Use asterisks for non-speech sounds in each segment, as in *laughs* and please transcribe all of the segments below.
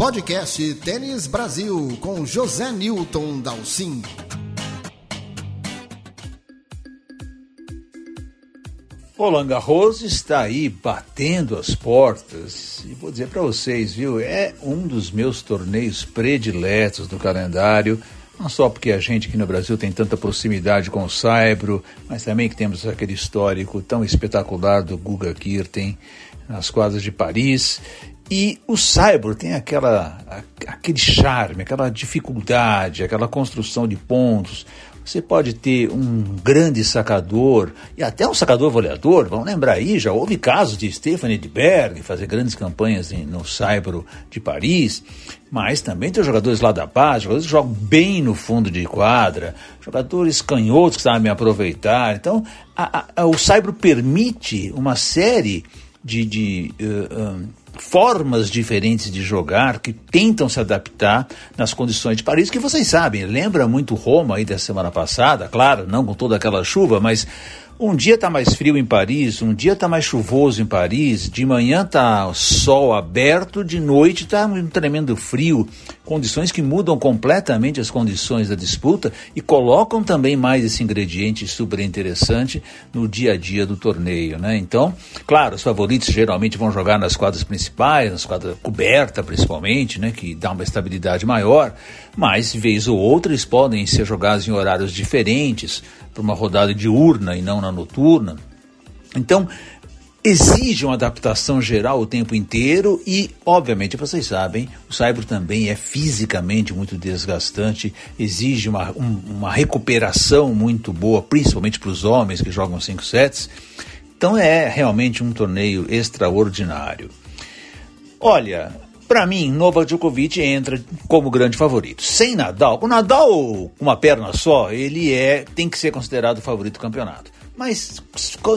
Podcast Tênis Brasil com José Newton Dalcin. Roland Garros está aí batendo as portas. E vou dizer para vocês, viu, é um dos meus torneios prediletos do calendário, não só porque a gente aqui no Brasil tem tanta proximidade com o Saibro, mas também que temos aquele histórico tão espetacular do Guga Kirten nas quadras de Paris e o Saibro tem aquela, aquele charme, aquela dificuldade, aquela construção de pontos, você pode ter um grande sacador e até um sacador voleador. Vamos lembrar aí, já houve casos de Stephanie Edberg fazer grandes campanhas no Saibro de Paris. Mas também tem jogadores lá da paz, jogadores que jogam bem no fundo de quadra, jogadores canhotos que sabem aproveitar. Então, a, a, o Saibro permite uma série de, de uh, formas diferentes de jogar que tentam se adaptar nas condições de Paris, que vocês sabem, lembra muito Roma aí da semana passada, claro, não com toda aquela chuva, mas um dia está mais frio em Paris, um dia está mais chuvoso em Paris, de manhã está sol aberto, de noite está um tremendo frio. Condições que mudam completamente as condições da disputa e colocam também mais esse ingrediente super interessante no dia a dia do torneio. Né? Então, claro, os favoritos geralmente vão jogar nas quadras principais, nas quadras coberta principalmente, né? que dá uma estabilidade maior, mas vez ou outra eles podem ser jogados em horários diferentes para uma rodada diurna e não na noturna. Então, exige uma adaptação geral o tempo inteiro e, obviamente, vocês sabem, o Saibro também é fisicamente muito desgastante, exige uma, um, uma recuperação muito boa, principalmente para os homens que jogam cinco sets. Então é realmente um torneio extraordinário. Olha, para mim, Novak Djokovic entra como grande favorito. Sem Nadal, com Nadal com uma perna só, ele é tem que ser considerado favorito do campeonato. Mas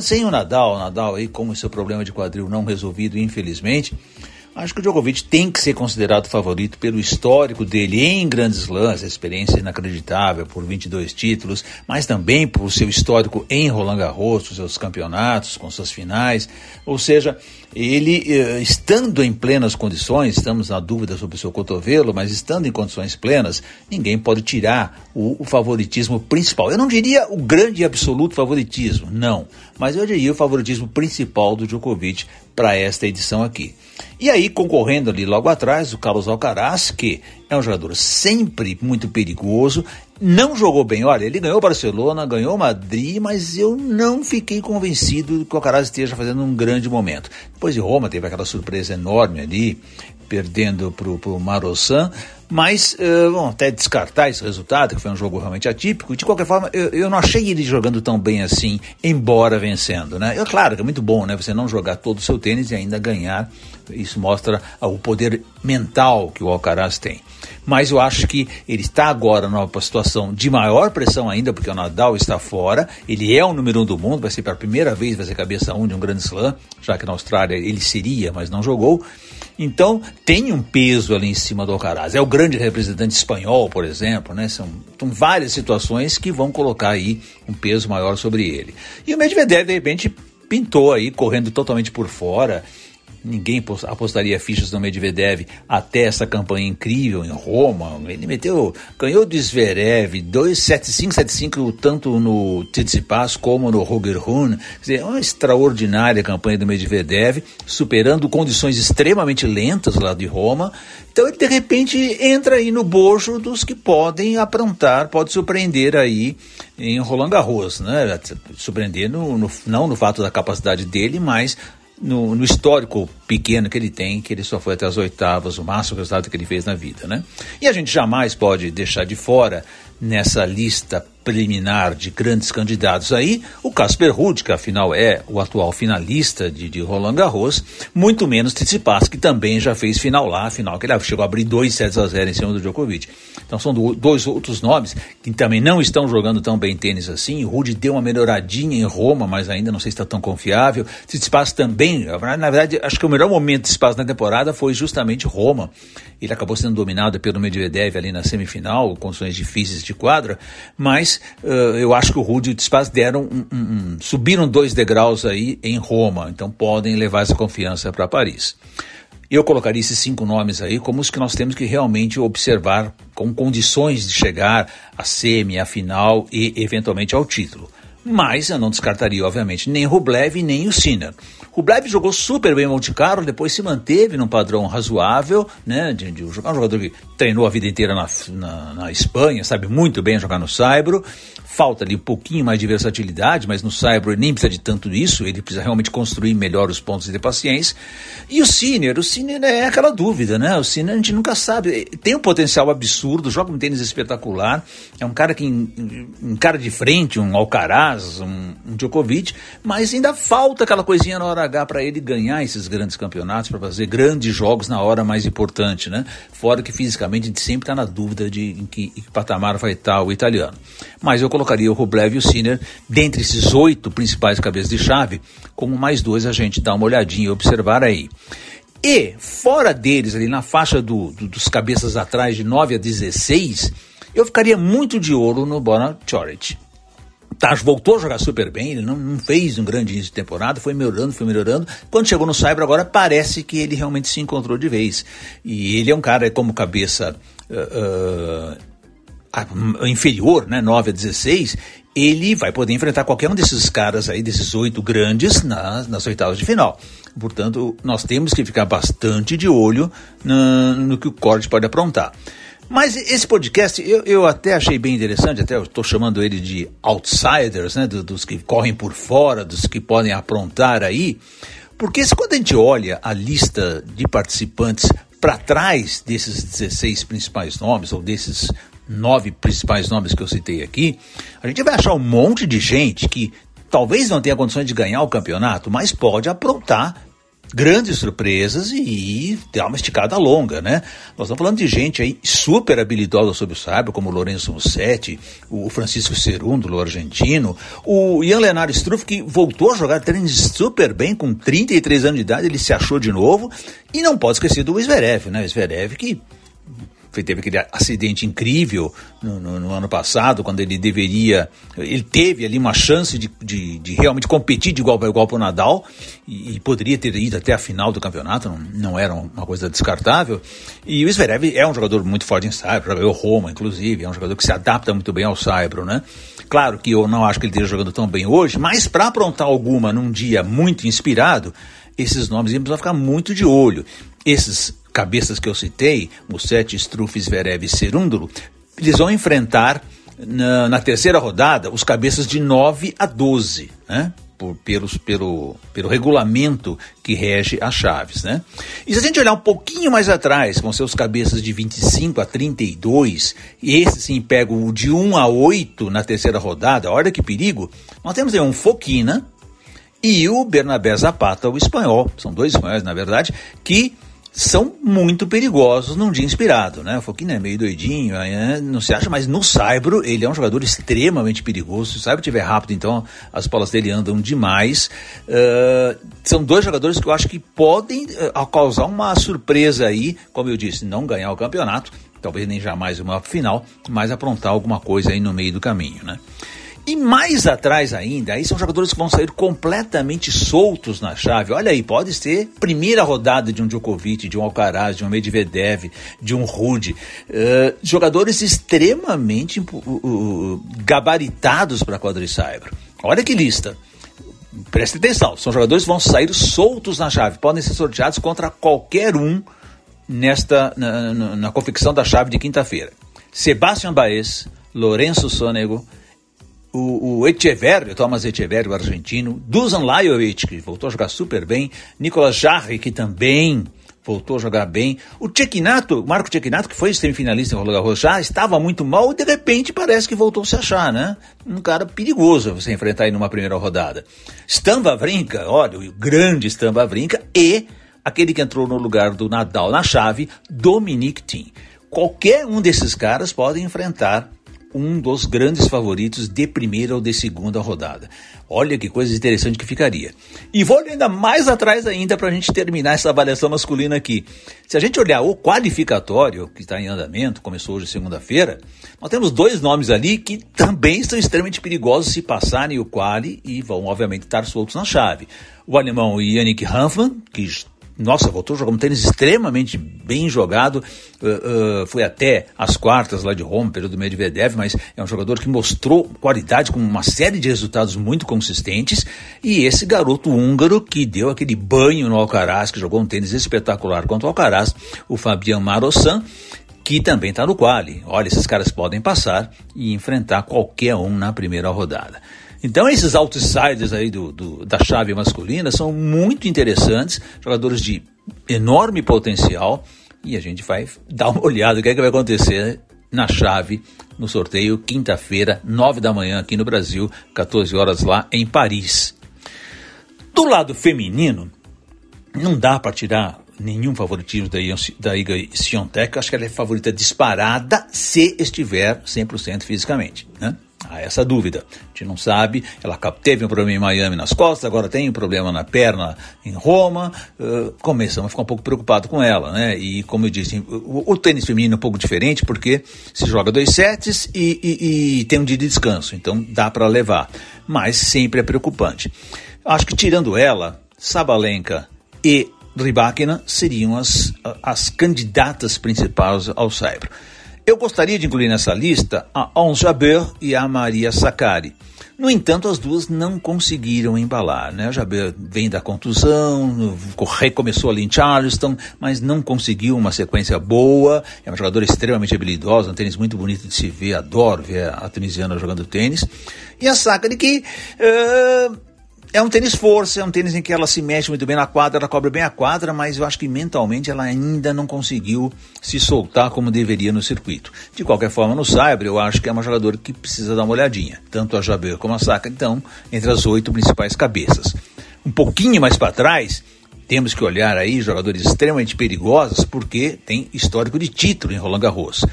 sem o Nadal, Nadal aí com o seu problema de quadril não resolvido, infelizmente, Acho que o Djokovic tem que ser considerado favorito pelo histórico dele em grandes lãs, a experiência inacreditável por 22 títulos, mas também por seu histórico em Roland Garros, seus campeonatos, com suas finais. Ou seja, ele eh, estando em plenas condições, estamos na dúvida sobre o seu cotovelo, mas estando em condições plenas, ninguém pode tirar o, o favoritismo principal. Eu não diria o grande e absoluto favoritismo, não, mas eu diria o favoritismo principal do Djokovic para esta edição aqui. E aí, concorrendo ali logo atrás, o Carlos Alcaraz, que é um jogador sempre muito perigoso, não jogou bem. Olha, ele ganhou Barcelona, ganhou Madrid, mas eu não fiquei convencido que o Alcaraz esteja fazendo um grande momento. Depois de Roma, teve aquela surpresa enorme ali, perdendo para o Marossan, mas uh, bom, até descartar esse resultado, que foi um jogo realmente atípico, de qualquer forma, eu, eu não achei ele jogando tão bem assim, embora vencendo, né? É claro que é muito bom, né? Você não jogar todo o seu tênis e ainda ganhar, isso mostra o poder mental que o Alcaraz tem. Mas eu acho que ele está agora numa situação de maior pressão ainda, porque o Nadal está fora, ele é o número um do mundo, vai ser pela primeira vez, vai ser cabeça um de um grande slam, já que na Austrália ele seria, mas não jogou. Então tem um peso ali em cima do Alcaraz. É o grande representante espanhol, por exemplo, né? São, são várias situações que vão colocar aí um peso maior sobre ele. E o Medvedev, de repente, pintou aí, correndo totalmente por fora. Ninguém apostaria fichas no Medvedev até essa campanha incrível em Roma. Ele meteu, ganhou do Zverev 2-7-5-7-5 tanto no Tsitsipas como no Roger Rune. Quer dizer, uma extraordinária campanha do Medvedev, superando condições extremamente lentas lá de Roma. Então ele de repente entra aí no bojo dos que podem aprontar, pode surpreender aí em Roland Garros, né? Surpreender no, no, não no fato da capacidade dele, mas no, no, histórico pequeno que ele tem, que ele só foi até as oitavas, o máximo resultado que ele fez na vida, né? E a gente jamais pode deixar de fora nessa lista preliminar de grandes candidatos aí, o Casper Ruud, que afinal é o atual finalista de, de Roland Garros, muito menos Tsitsipas, que também já fez final lá, final que ele chegou a abrir 2 sets a 0 em cima do Djokovic. Então são do, dois outros nomes que também não estão jogando tão bem tênis assim. O Ruud deu uma melhoradinha em Roma, mas ainda não sei se está tão confiável. Tsitsipas também, na verdade, acho que o melhor momento de Tsitsipas na temporada foi justamente Roma. Ele acabou sendo dominado pelo Medvedev ali na semifinal, condições difíceis de quadra, mas uh, eu acho que o Rudy e o Tsitsipas deram um, um, um, subiram dois degraus aí em Roma, então podem levar essa confiança para Paris. Eu colocaria esses cinco nomes aí como os que nós temos que realmente observar com condições de chegar à semi, à final e eventualmente ao título. Mas eu não descartaria, obviamente, nem Rublev nem o Sinner. Rublev jogou super bem em Monte Carlo, depois se manteve num padrão razoável, né? De, de um jogador que treinou a vida inteira na, na, na Espanha, sabe muito bem jogar no Saibro falta ali um pouquinho mais de versatilidade, mas no Cyber nem precisa de tanto isso, ele precisa realmente construir melhor os pontos de paciência. E o Sinner, o Sinner é aquela dúvida, né? O Sinner a gente nunca sabe, tem um potencial absurdo, joga um tênis espetacular, é um cara que encara de frente um Alcaraz, um, um Djokovic, mas ainda falta aquela coisinha na hora H para ele ganhar esses grandes campeonatos, para fazer grandes jogos na hora mais importante, né? Fora que fisicamente a gente sempre está na dúvida de em que, em que patamar vai estar o italiano. Mas eu colocaria o Rublev e o Sinner dentre esses oito principais cabeças de chave, como mais dois a gente dá uma olhadinha e observar aí. E, fora deles, ali na faixa do, do, dos cabeças atrás de 9 a 16, eu ficaria muito de ouro no Bona Choric. Taz voltou a jogar super bem, ele não, não, fez um grande início de temporada, foi melhorando, foi melhorando. Quando chegou no Cyber agora, parece que ele realmente se encontrou de vez. E ele é um cara como cabeça uh, uh, inferior, né, 9 a 16, ele vai poder enfrentar qualquer um desses caras aí, desses oito grandes, nas, nas oitavas de final. Portanto, nós temos que ficar bastante de olho no, no que o Corte pode aprontar. Mas esse podcast eu, eu até achei bem interessante, até estou chamando ele de outsiders, né, dos, dos que correm por fora, dos que podem aprontar aí, porque se quando a gente olha a lista de participantes para trás desses 16 principais nomes, ou desses nove principais nomes que eu citei aqui, a gente vai achar um monte de gente que talvez não tenha condições de ganhar o campeonato, mas pode aprontar grandes surpresas e dar uma esticada longa, né? Nós estamos falando de gente aí super habilidosa sobre o sabre, como o Lourenço Mussetti, o Francisco Cerúndulo, argentino, o Ian Leonardo Struff, que voltou a jogar tênis super bem, com 33 anos de idade, ele se achou de novo, e não pode esquecer do Zverev, né? Zverev que teve aquele acidente incrível no, no, no, ano passado, quando ele deveria. Ele teve ali uma chance de, de, de realmente competir de igual para igual para o Nadal e, e, poderia ter ido até a final do campeonato, não, não, era uma coisa descartável. E o Zverev é um jogador muito forte em Saibro, jogou Roma, inclusive, é um jogador que se adapta muito bem ao Saibro, né? Claro que eu não acho que ele esteja jogando tão bem hoje, mas para aprontar alguma num dia muito inspirado, esses nomes iam precisar ficar muito de olho. Esses cabeças que eu citei, Musset, Struff, Zverev e Cerúndulo, eles vão enfrentar na, na, terceira rodada os cabeças de 9 a 12, né? Por, pelos, pelo, pelo regulamento que rege as chaves, né? E se a gente olhar um pouquinho mais atrás, com seus cabeças de 25 a 32, e esse sim pega o de 1 a 8 na terceira rodada, olha que perigo, nós temos aí um Foquina e o Bernabé Zapata, o espanhol, são dois espanhóis na verdade, que são muito perigosos num dia inspirado, né? O Foquinha é meio doidinho, não se acha, mas no Saibro ele é um jogador extremamente perigoso. Se o Saibro estiver rápido, então as bolas dele andam demais. Uh, são dois jogadores que eu acho que podem uh, causar uma surpresa aí, como eu disse, não ganhar o campeonato, talvez nem jamais uma final, mas aprontar alguma coisa aí no meio do caminho, né? E mais atrás ainda, aí são jogadores que vão sair completamente soltos na chave. Olha aí, pode ser primeira rodada de um Djokovic, de um Alcaraz, de um Medvedev, de um Rude. Uh, jogadores extremamente uh, uh, gabaritados para a quadricyber. Olha que lista. Preste atenção, são jogadores que vão sair soltos na chave. Podem ser sorteados contra qualquer um nesta na, na, na confecção da chave de quinta-feira. Sebastian Baez, Lourenço Sonego, o, o Thomas Echeverri, o argentino, Dusan Lajovic, que voltou a jogar super bem, Nicolas Jarre, que também voltou a jogar bem, o Cecchinato, Marco Cecchinato, que foi semifinalista em Roland Garros, já estava muito mal e de repente parece que voltou a se achar, né? Um cara perigoso você enfrentar aí numa primeira rodada. Stan Wawrinka, olha, o grande Stan Wawrinka e aquele que entrou no lugar do Nadal na chave, Dominic Thiem. Qualquer um desses caras pode enfrentar um dos grandes favoritos de primeira ou de segunda rodada. Olha que coisa interessante que ficaria. E vou ainda mais atrás ainda para a gente terminar essa avaliação masculina aqui. Se a gente olhar o qualificatório, que está em andamento, começou hoje segunda-feira, nós temos dois nomes ali que também são extremamente perigosos se passarem o quali e vão obviamente estar soltos na chave. O alemão Yannick Hanfmann, que nossa, voltou a jogar um tênis extremamente bem jogado, uh, uh, foi até as quartas lá de Roma, período Medvedev, mas é um jogador que mostrou qualidade com uma série de resultados muito consistentes, e esse garoto húngaro que deu aquele banho no Alcaraz, que jogou um tênis espetacular contra o Alcaraz, o Fabian Marossan, que também está no quali. Olha, esses caras podem passar e enfrentar qualquer um na primeira rodada. Então esses outsiders aí do, do, da chave masculina são muito interessantes, jogadores de enorme potencial, e a gente vai dar uma olhada o que, é que vai acontecer na chave no sorteio quinta-feira, nove da manhã aqui no Brasil, 14 horas lá em Paris. Do lado feminino, não dá para tirar nenhum favoritismo da, da Iga Siontek. Acho que ela é favorita disparada se estiver 100% fisicamente. Né? Há essa dúvida. A gente não sabe. Ela teve um problema em Miami nas costas, agora tem um problema na perna em Roma. Uh, começamos a ficar um pouco preocupado com ela, né? E como eu disse, o, o tênis feminino é um pouco diferente porque se joga dois sets e, e, e tem um dia de descanso, então dá para levar. Mas sempre é preocupante. Acho que tirando ela, Sabalenka e Rybakina seriam as, as candidatas principais ao Saibro. Eu gostaria de incluir nessa lista a Ons Jabeur e a Maria Sakari. No entanto, as duas não conseguiram embalar. Né? A Jabeur vem da contusão, recomeçou ali em Charleston, mas não conseguiu uma sequência boa. É uma jogadora extremamente habilidosa, um tênis muito bonito de se ver, adoro ver a tunisiana jogando tênis. E a Sakari que... Uh é um tênis força, é um tênis em que ela se mexe muito bem na quadra, ela cobre bem a quadra, mas eu acho que mentalmente ela ainda não conseguiu se soltar como deveria no circuito. De qualquer forma, no Saibro, eu acho que é uma jogadora que precisa dar uma olhadinha, tanto a Jabeur como a Saka, então, entre as oito principais cabeças. Um pouquinho mais para trás, temos que olhar aí jogadores extremamente perigosos, porque tem histórico de título em Roland Garros.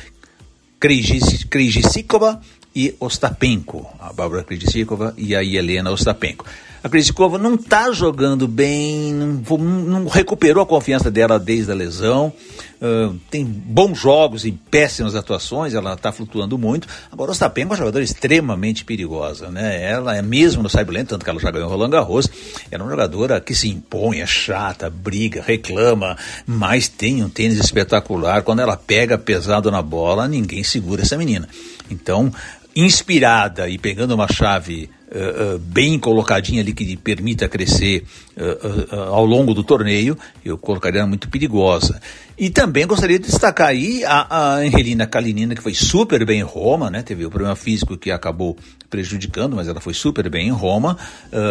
Krejcikova e Ostapenko, a Bárbara Krejcikova e a Helena Ostapenko. A Krisikova não está jogando bem, não, não, recuperou a confiança dela desde a lesão. Uh, tem bons jogos e péssimas atuações, ela está flutuando muito. Agora, Ostapenko é uma jogadora extremamente perigosa, né? Ela é mesmo no Cyberland, tanto que ela já ganhou Roland Garros, ela é uma jogadora que se impõe, é chata, briga, reclama, mas tem um tênis espetacular. Quando ela pega pesado na bola, ninguém segura essa menina. Então, inspirada e pegando uma chave uh, uh, bem colocadinha ali que permita crescer uh, ao longo do torneio, eu colocaria muito perigosa. E também gostaria de destacar aí a, a Angelina Kalinina, que foi super bem em Roma, né? Teve o problema físico que acabou prejudicando, mas ela foi super bem em Roma.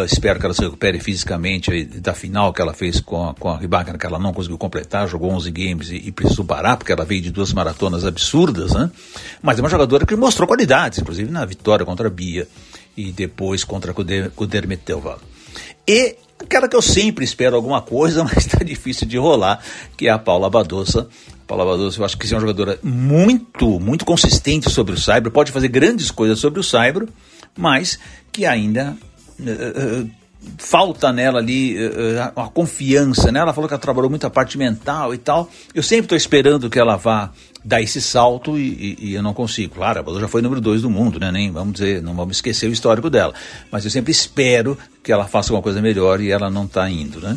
espero que ela se recupere fisicamente da final que ela fez com a, com a que ela não conseguiu completar, jogou 11 games e, e precisou parar, porque ela veio de duas maratonas absurdas, né? Mas é uma jogadora que mostrou qualidades, inclusive na vitória contra a Bia e depois contra Kudermetova. E aquela que eu sempre espero alguma coisa, *laughs* mas está difícil de rolar, que é a Paula Badosa. Paula Badosa, eu acho que é uma jogadora muito, muito consistente sobre o Saibro, pode fazer grandes coisas sobre o Saibro, mas que ainda uh, uh, falta nela ali uh, a confiança, né? Ela falou que ela trabalhou muito a parte mental e tal. Eu sempre estou esperando que ela vá dar esse salto e, e, e eu não consigo. Claro, ela já foi número dois do mundo, né? Nem vamos dizer, não vamos esquecer o histórico dela. Mas eu sempre espero que ela faça uma coisa melhor e ela não está indo, né?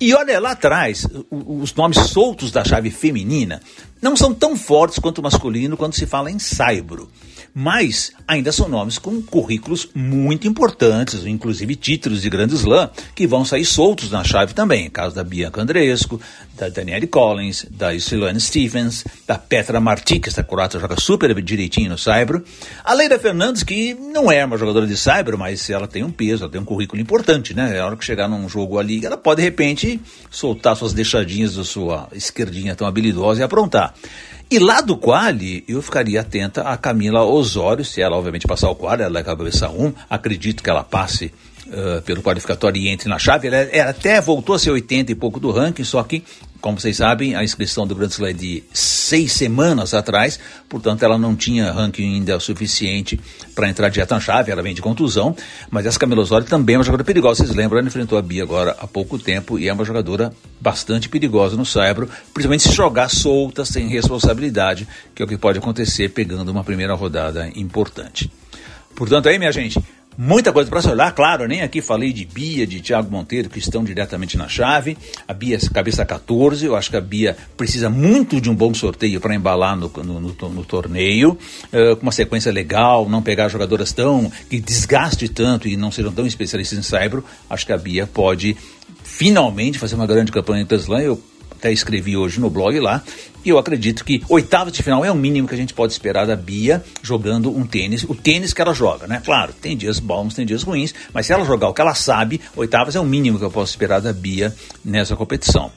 E olha, lá atrás, os nomes soltos da chave feminina não são tão fortes quanto o masculino quando se fala em saibro mas ainda são nomes com currículos muito importantes, inclusive títulos de Grande Slam, que vão sair soltos na chave também. caso da Bianca Andreescu, da Danielle Collins, da Isilane Stephens, da Petra Marti, que essa croata joga super direitinho no Saibro. A Leila Fernandes, que não é uma jogadora de Saibro, mas ela tem um peso, ela tem um currículo importante, né? A hora que chegar num jogo ali, ela pode de repente soltar suas deixadinhas da sua esquerdinha tão habilidosa e aprontar. E lá do quali, eu ficaria atenta a Camila Osório, se ela obviamente passar o quali, ela é cabeça 1, acredito que ela passe uh, pelo qualificatório e entre na chave. Ela, ela, até voltou a ser 80 e pouco do ranking, só que como vocês sabem, a inscrição do Grand Slam é de seis semanas atrás, portanto ela não tinha ranking ainda suficiente para entrar direto na chave, ela vem de contusão, mas essa Camila Osório também é uma jogadora perigosa, vocês lembram, ela enfrentou a Bia agora há pouco tempo e é uma jogadora bastante perigosa no Saibro, principalmente se jogar solta, sem responsabilidade, que é o que pode acontecer pegando uma primeira rodada importante. Portanto aí, minha gente, Muita coisa para se olhar, claro, nem aqui falei de Bia, de Thiago Monteiro, que estão diretamente na chave. A Bia é cabeça 14, eu acho que a Bia precisa muito de um bom sorteio para embalar no, no, no, no torneio, uh, com uma sequência legal, não pegar jogadoras tão que desgaste tanto e não sejam tão especialistas em saibro. Acho que a Bia pode finalmente fazer uma grande campanha em Teslan. Eu até escrevi hoje no blog lá, e eu acredito que oitavas de final é o mínimo que a gente pode esperar da Bia jogando um tênis, o tênis que ela joga, né? Claro, tem dias bons, tem dias ruins, mas se ela jogar o que ela sabe, oitavas é o mínimo que eu posso esperar da Bia nessa competição.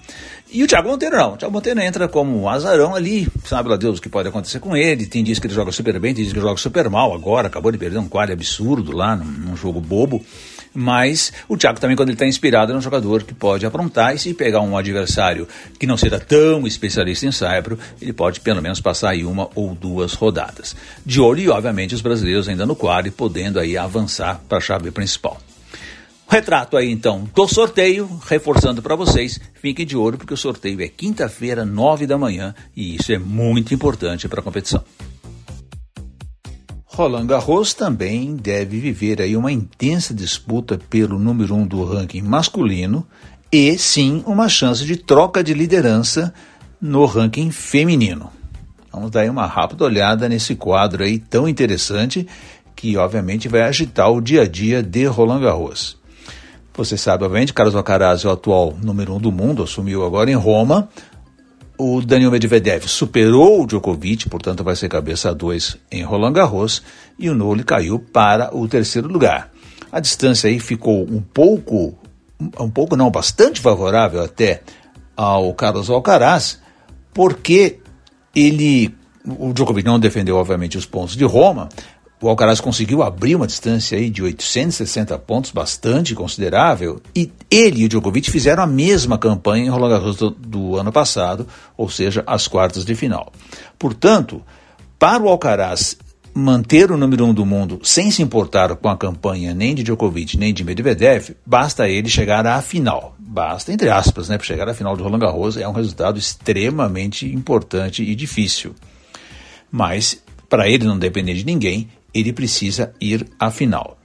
E o Thiago Monteiro não. O Thiago Monteiro entra como um azarão ali, sabe lá Deus o que pode acontecer com ele. Tem dias que ele joga super bem, tem dias que ele joga super mal. Agora acabou de perder um quadro absurdo lá, num, num jogo bobo. Mas o Thiago também, quando ele está inspirado, é um jogador que pode aprontar e se pegar um adversário que não seja tão especialista em saibro, ele pode pelo menos passar aí uma ou duas rodadas. De olho e, obviamente, os brasileiros ainda no quadro podendo aí avançar para a chave principal. Retrato aí então do sorteio, reforçando para vocês, fiquem de olho porque o sorteio é quinta-feira, nove da manhã e isso é muito importante para a competição. Roland Garros também deve viver aí uma intensa disputa pelo número um do ranking masculino e sim uma chance de troca de liderança no ranking feminino. Vamos dar uma rápida olhada nesse quadro aí tão interessante que obviamente vai agitar o dia a dia de Roland Garros. Você sabe, obviamente, Carlos Alcaraz é o atual número um do mundo, assumiu agora em Roma. O Daniel Medvedev superou o Djokovic, portanto vai ser cabeça 2 em Roland Garros, e o Nole caiu para o terceiro lugar. A distância aí ficou um pouco, um pouco não, bastante favorável até ao Carlos Alcaraz, porque ele, o Djokovic não defendeu obviamente os pontos de Roma, o Alcaraz conseguiu abrir uma distância aí de 860 pontos, bastante considerável, e ele e o Djokovic fizeram a mesma campanha em Roland Garros do, do ano passado, ou seja, as quartas de final. Portanto, para o Alcaraz manter o número um do mundo sem se importar com a campanha nem de Djokovic nem de Medvedev, basta ele chegar à final. Basta, entre aspas, né, para chegar à final de Roland Garros é um resultado extremamente importante e difícil. Mas, para ele não depender de ninguém, ele precisa ir à final.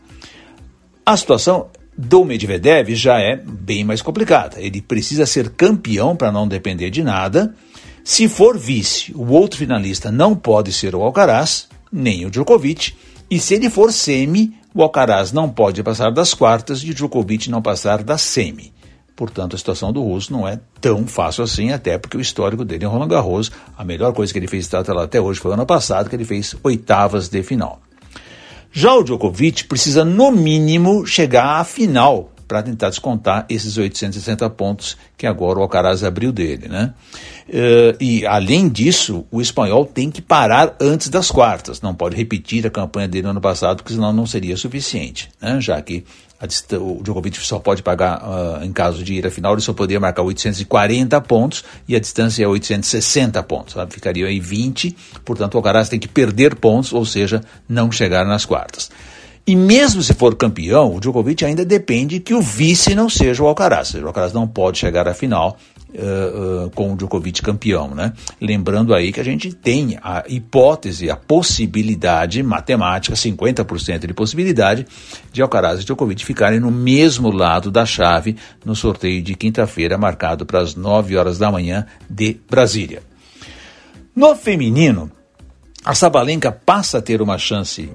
A situação do Medvedev já é bem mais complicada. Ele precisa ser campeão para não depender de nada. Se for vice, o outro finalista não pode ser o Alcaraz, nem o Djokovic. E se ele for semi, o Alcaraz não pode passar das quartas e o Djokovic não passar da semi. Portanto, a situação do russo não é tão fácil assim, até porque o histórico dele em Roland Garros, a melhor coisa que ele fez até hoje foi ano passado, que ele fez oitavas de final. Já o Djokovic precisa, no mínimo, chegar à final para tentar descontar esses 860 pontos que agora o Alcaraz abriu dele, né? Uh, e além disso, o espanhol tem que parar antes das quartas, não pode repetir a campanha dele no ano passado, porque senão não seria suficiente, né? Já que o Djokovic só pode pagar, uh, em caso de ir à final, ele só poderia marcar 840 pontos e a distância é 860 pontos. Sabe? Ficaria aí 20, portanto o Alcaraz tem que perder pontos, ou seja, não chegar nas quartas. E mesmo se for campeão, o Djokovic ainda depende que o vice não seja o Alcaraz. O Alcaraz não pode chegar à final uh, uh, com o Djokovic campeão, né? Lembrando aí que a gente tem a hipótese, a possibilidade matemática, 50% de possibilidade, de Alcaraz e Djokovic ficarem no mesmo lado da chave no sorteio de quinta-feira, marcado para as 9 horas da manhã de Brasília. No feminino, a Sabalenka passa a ter uma chance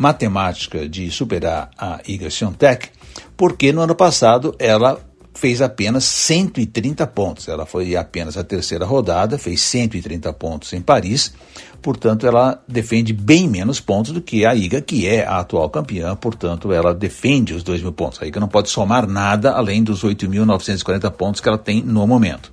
matemática de superar a Iga Swiatek, porque no ano passado ela fez apenas 130 pontos. Ela foi apenas a terceira rodada, fez 130 pontos em Paris, portanto, ela defende bem menos pontos do que a Iga, que é a atual campeã, portanto, ela defende os 2 mil pontos. A Iga não pode somar nada além dos 8.940 pontos que ela tem no momento.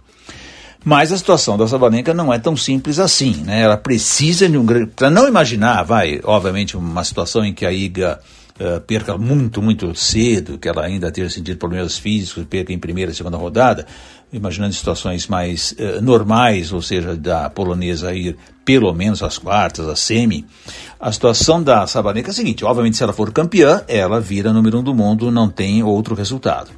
Mas a situação da Sabalenka não é tão simples assim, né? Ela precisa de um grande. Para não imaginar, vai, obviamente, uma situação em que a Iga uh, perca muito, muito cedo, que ela ainda tenha sentido problemas físicos, perca em primeira e segunda rodada, imaginando situações mais uh, normais, ou seja, da polonesa ir pelo menos às quartas, às semi, a situação da Sabalenka é a seguinte, obviamente se ela for campeã, ela vira número um do mundo, não tem outro resultado.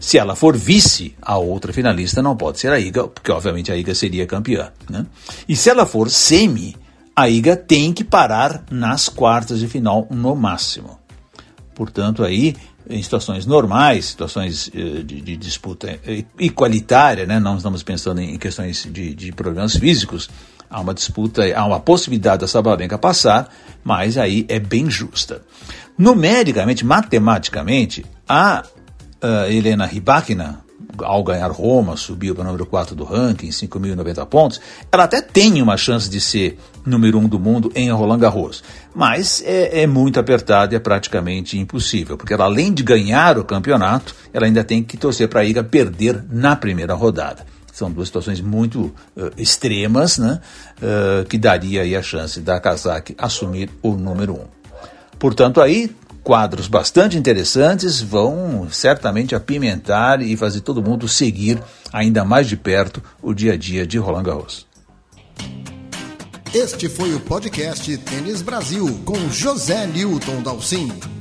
Se ela for vice, a outra finalista não pode ser a Iga, porque obviamente a Iga seria campeã. Né? E se ela for semi, a Iga tem que parar nas quartas de final no máximo. Portanto, aí, em situações normais, situações eh, de, de disputa igualitária, né? não estamos pensando em questões de, de problemas físicos, há uma disputa, há uma possibilidade da Sabalenka passar, mas aí é bem justa. Numericamente, matematicamente, a uh, Helena Rybakina, ao ganhar Roma, subiu para o número 4 do ranking, 5.090 pontos, ela até tem uma chance de ser número 1 um do mundo em Roland Garros. Mas é, é, muito apertado e é praticamente impossível, porque ela, além de ganhar o campeonato, ela ainda tem que torcer para a Iga perder na primeira rodada. São duas situações muito uh, extremas, né, uh, que daria aí a chance da Kazakh assumir o número 1. Um. Portanto, aí quadros bastante interessantes vão certamente apimentar e fazer todo mundo seguir ainda mais de perto o dia a dia de Roland Garros. Este foi o podcast Tênis Brasil com José Newton Dalcin.